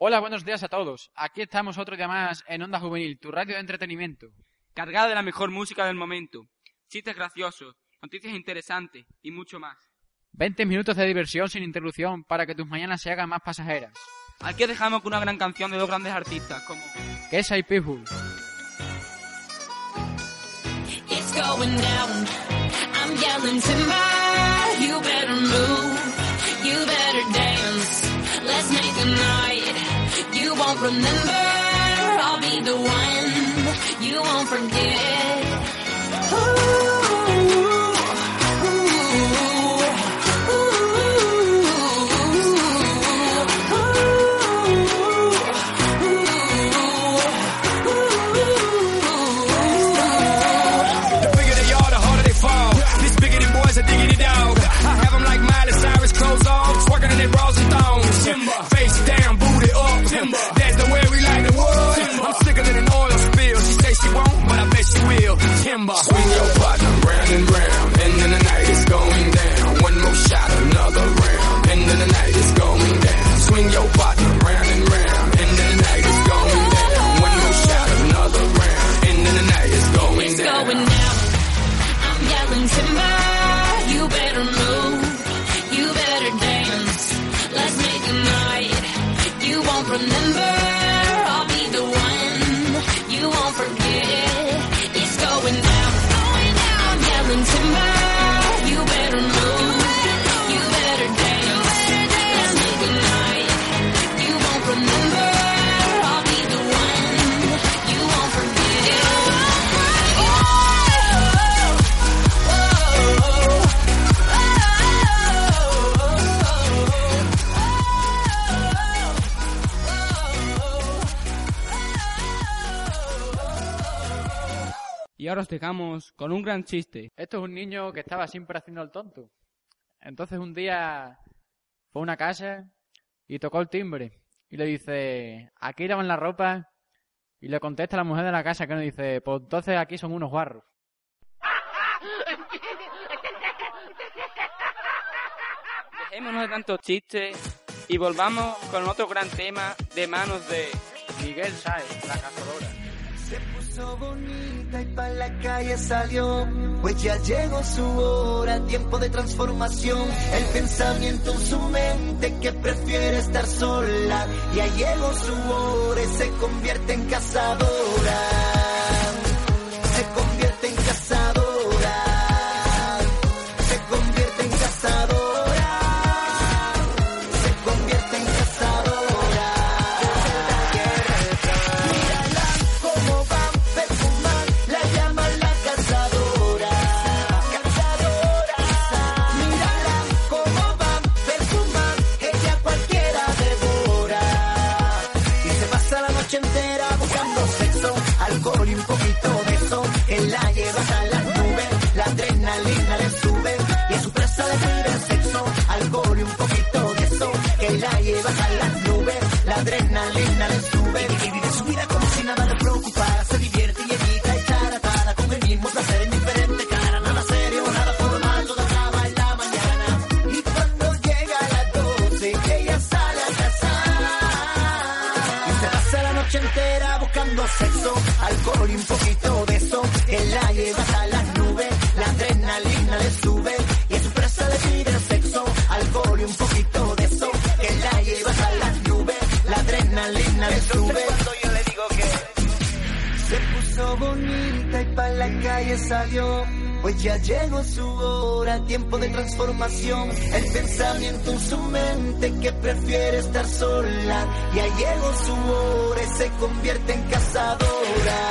Hola, buenos días a todos. Aquí estamos otro día más en Onda Juvenil, tu radio de entretenimiento. Cargada de la mejor música del momento, chistes graciosos, noticias interesantes y mucho más. 20 minutos de diversión sin interrupción para que tus mañanas se hagan más pasajeras. Aquí dejamos con una gran canción de dos grandes artistas como Kesha y Pitbull. It's going down. I'm yelling timber. You better move. You better dance. Won't remember. I'll be the one. You won't forget. Y ahora os dejamos con un gran chiste. Esto es un niño que estaba siempre haciendo el tonto. Entonces un día fue a una casa y tocó el timbre. Y le dice, aquí lavan la ropa. Y le contesta la mujer de la casa que no dice, pues entonces aquí son unos guarros. Dejémonos de tantos chistes y volvamos con otro gran tema de manos de Miguel Sáez, la cazadora. Se puso bonita y pa' la calle salió, pues ya llegó su hora, tiempo de transformación. El pensamiento en su mente que prefiere estar sola, ya llegó su hora y se convierte en cazadora. Calle salió. Pues ya llegó su hora, tiempo de transformación. El pensamiento en su mente que prefiere estar sola. Ya llegó su hora y se convierte en cazadora.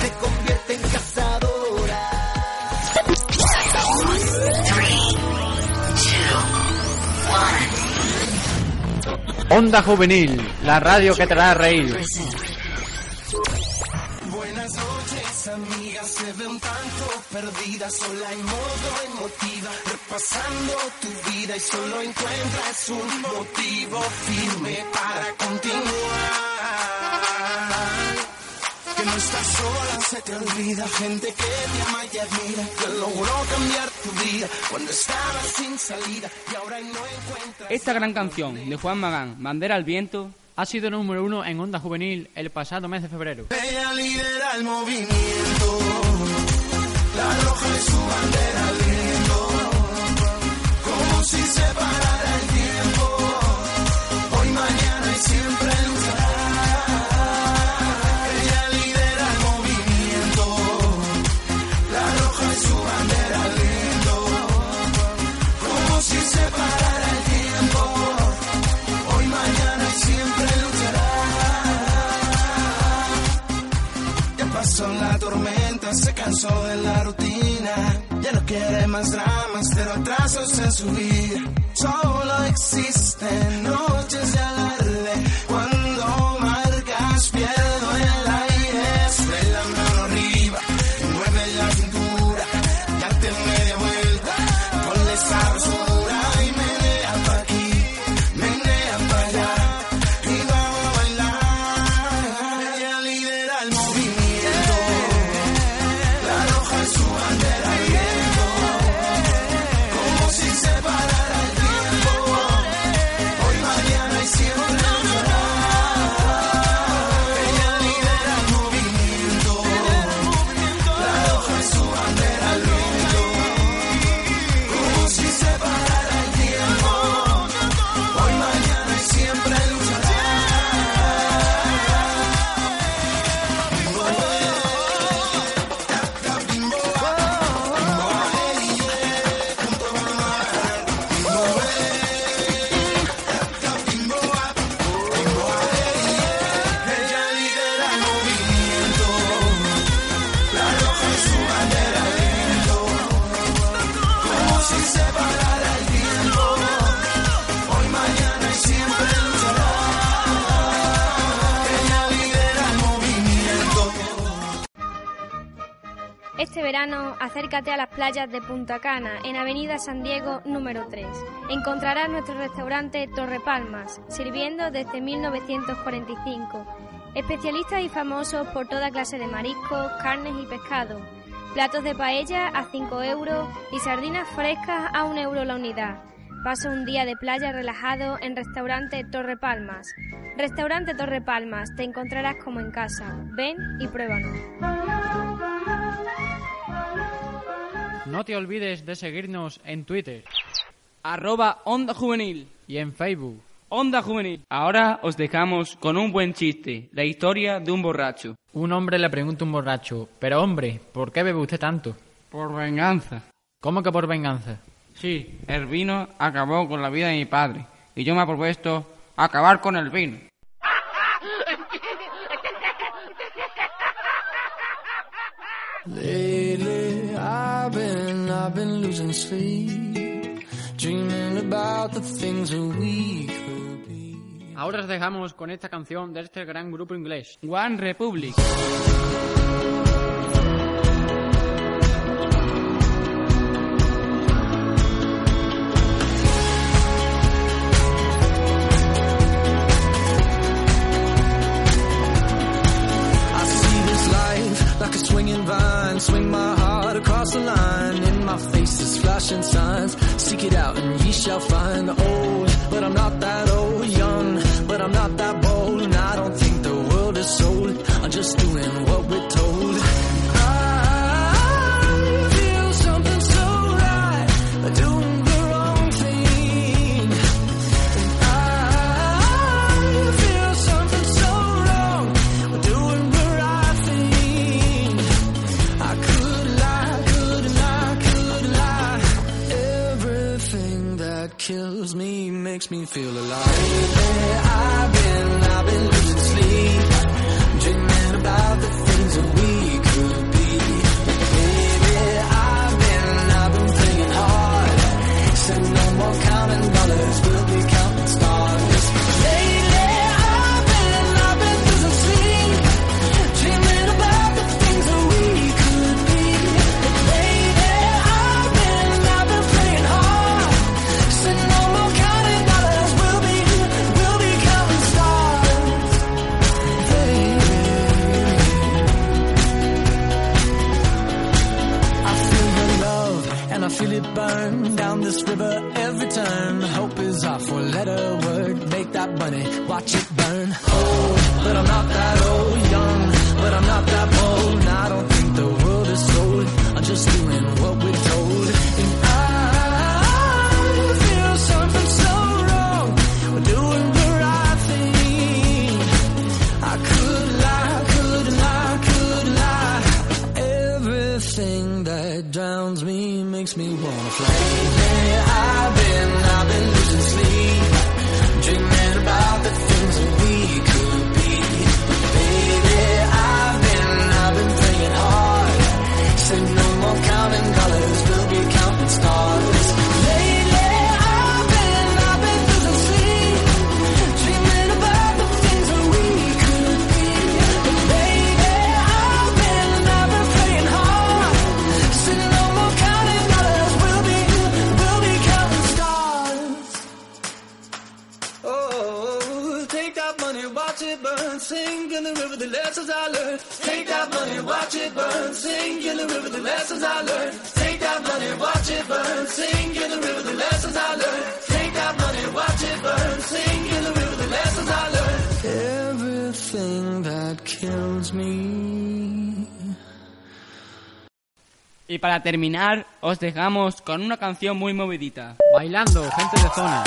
Se convierte en cazadora. Onda Juvenil, la radio que te hará reír. Se ve un tanto perdida, sola en modo emotiva, repasando tu vida y solo encuentras un motivo firme para continuar. Que no estás sola se te olvida gente que te ama y admira, que logró cambiar tu vida cuando estabas sin salida y ahora no encuentras. Esta gran canción de Juan Magán, Bandera al Viento, Ha sido número uno en Onda Juvenil el pasado mes de febrero. Ella lidera el movimiento, la roja es su bandera cansó de la rutina. Ya no quiere más dramas, pero atrasos en su vida. Solo existen noches de alarde. Acércate a las playas de Punta Cana, en Avenida San Diego número 3. Encontrarás nuestro restaurante Torre Palmas, sirviendo desde 1945. Especialistas y famosos por toda clase de mariscos, carnes y pescado. Platos de paella a 5 euros y sardinas frescas a 1 euro la unidad. Pasa un día de playa relajado en Restaurante Torre Palmas. Restaurante Torre Palmas, te encontrarás como en casa. Ven y pruébanos. No te olvides de seguirnos en Twitter arroba Onda Juvenil, y en Facebook. Onda Juvenil. Ahora os dejamos con un buen chiste, la historia de un borracho. Un hombre le pregunta a un borracho, pero hombre, ¿por qué bebe usted tanto? Por venganza. ¿Cómo que por venganza? Sí, el vino acabó con la vida de mi padre y yo me he propuesto acabar con el vino. I've been, losing sleep, dreaming about the things. Ahora os dejamos con esta canción de este gran grupo inglés. One Republic. Flashing signs. Seek it out and ye shall find. Old, but I'm not that old. Young, feel alive. Lately, I've been, I've been losing sleep, dreaming about the flame. Y para terminar, os dejamos con una canción muy movidita. Bailando, gente de zona.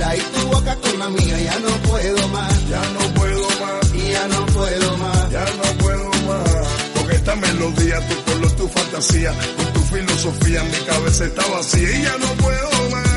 y tu boca con la mía, ya no puedo más, ya no puedo más, ya no puedo más, ya no puedo más. Con esta melodía, tu color, tu fantasía, con tu filosofía, mi cabeza está vacía y ya no puedo más.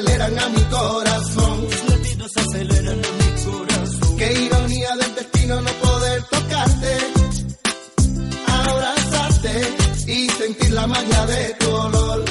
aceleran a mi corazón. Mis latidos aceleran a mi corazón. Qué ironía del destino no poder tocarte, abrazarte y sentir la magia de tu olor.